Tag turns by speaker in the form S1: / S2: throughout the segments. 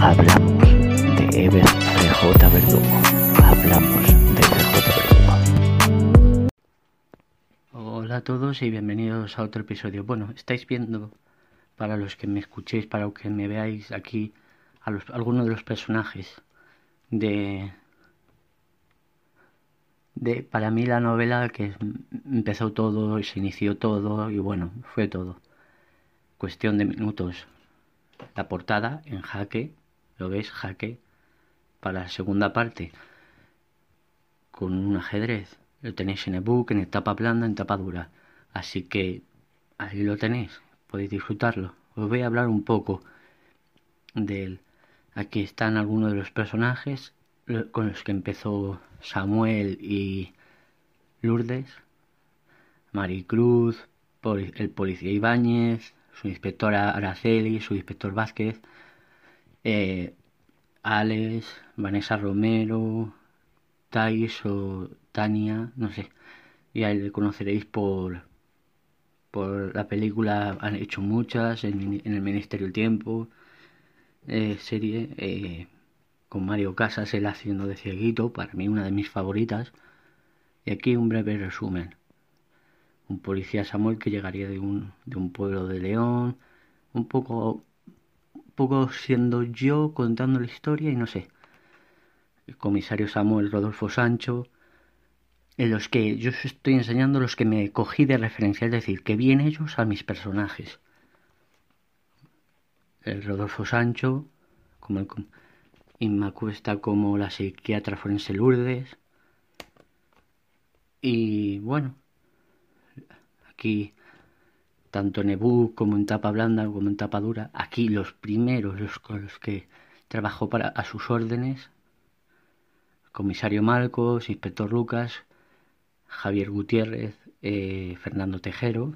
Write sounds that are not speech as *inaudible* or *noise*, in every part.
S1: hablamos de Ever CJ Verdugo. Hablamos de CJ Verdugo.
S2: Hola a todos y bienvenidos a otro episodio. Bueno, estáis viendo, para los que me escuchéis, para los que me veáis aquí, algunos de los personajes de, de, para mí la novela que empezó todo y se inició todo y bueno, fue todo. Cuestión de minutos. La portada en jaque, lo veis, jaque, para la segunda parte, con un ajedrez. Lo tenéis en ebook, en etapa blanda, en tapa dura. Así que ahí lo tenéis, podéis disfrutarlo. Os voy a hablar un poco del... Aquí están algunos de los personajes con los que empezó Samuel y Lourdes, Maricruz, el policía Ibáñez, su inspectora Araceli, su inspector Vázquez, eh, Alex, Vanessa Romero, Thais o Tania, no sé. Y ahí le conoceréis por, por la película, han hecho muchas, en, el Ministerio del Tiempo, eh, serie. Eh, con Mario Casas, él haciendo de cieguito, para mí una de mis favoritas. Y aquí un breve resumen. Un policía Samuel que llegaría de un, de un pueblo de León, un poco, poco siendo yo contando la historia y no sé. El comisario Samuel Rodolfo Sancho, en los que yo estoy enseñando los que me cogí de referencia, es decir, que bien ellos a mis personajes. El Rodolfo Sancho, como el, Inmacuesta como la psiquiatra forense Lourdes. Y bueno, aquí, tanto en ebook como en tapa blanda como en tapa dura, aquí los primeros, los con los que trabajó para, a sus órdenes, comisario Marcos, inspector Lucas, Javier Gutiérrez, eh, Fernando Tejero,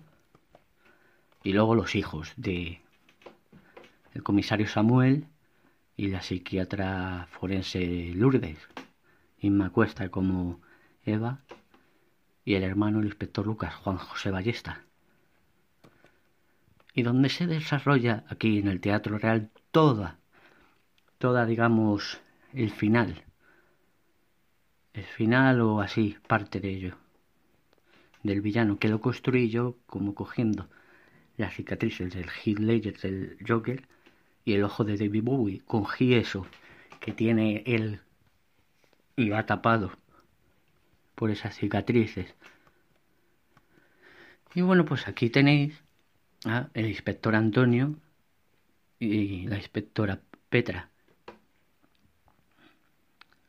S2: y luego los hijos de el comisario Samuel y la psiquiatra forense Lourdes, Inma Cuesta como Eva y el hermano el inspector Lucas, Juan José Ballesta. Y donde se desarrolla aquí en el Teatro Real toda, toda digamos el final, el final o así, parte de ello, del villano que lo construí yo como cogiendo las cicatrices del Heath Ledger del Joker y el ojo de David Bowie con eso que tiene él y va tapado por esas cicatrices. Y bueno, pues aquí tenéis el inspector Antonio y la inspectora Petra,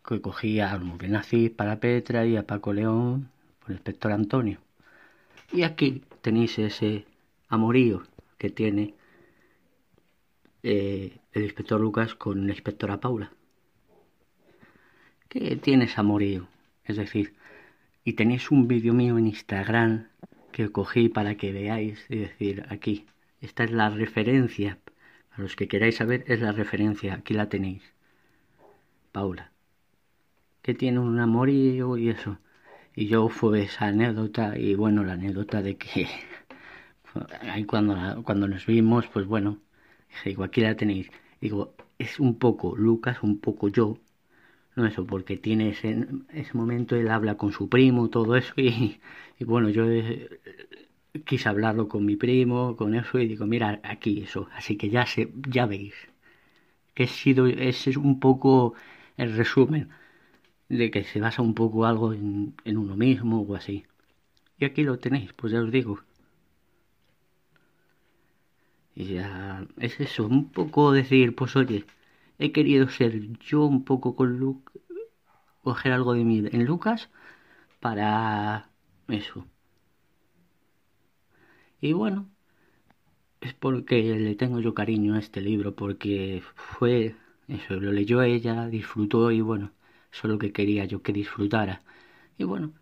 S2: que cogía a Murenazzi para Petra y a Paco León por el inspector Antonio. Y aquí tenéis ese amorío que tiene eh, el inspector Lucas con la inspectora Paula. Que tienes amorío. Es decir, y tenéis un vídeo mío en Instagram que cogí para que veáis. Es decir, aquí. Esta es la referencia. A los que queráis saber, es la referencia. Aquí la tenéis. Paula. Que tiene un amorío y eso. Y yo fue esa anécdota. Y bueno, la anécdota de que. *laughs* Ahí cuando, cuando nos vimos, pues bueno Digo, aquí la tenéis. Digo, es un poco Lucas, un poco yo. No eso, porque tiene ese, ese momento, él habla con su primo, todo eso. Y, y bueno, yo eh, quise hablarlo con mi primo, con eso. Y digo, mira, aquí eso. Así que ya, se, ya veis. Que he sido, ese es un poco el resumen. De que se basa un poco algo en, en uno mismo o así. Y aquí lo tenéis, pues ya os digo. Y ya es eso, un poco decir, pues oye, he querido ser yo un poco con Luke, coger algo de mí en Lucas para eso. Y bueno, es porque le tengo yo cariño a este libro, porque fue eso, lo leyó ella, disfrutó y bueno, eso es lo que quería yo que disfrutara. Y bueno,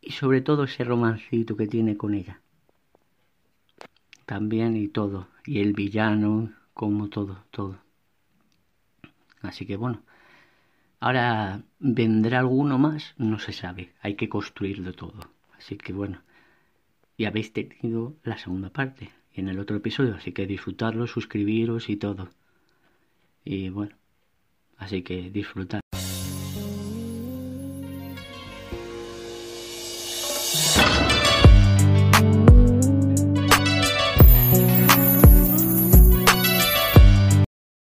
S2: y sobre todo ese romancito que tiene con ella también y todo. Y el villano, como todo, todo. Así que bueno. Ahora vendrá alguno más, no se sabe. Hay que construirlo todo. Así que bueno. Y habéis tenido la segunda parte y en el otro episodio. Así que disfrutarlo, suscribiros y todo. Y bueno, así que disfrutar.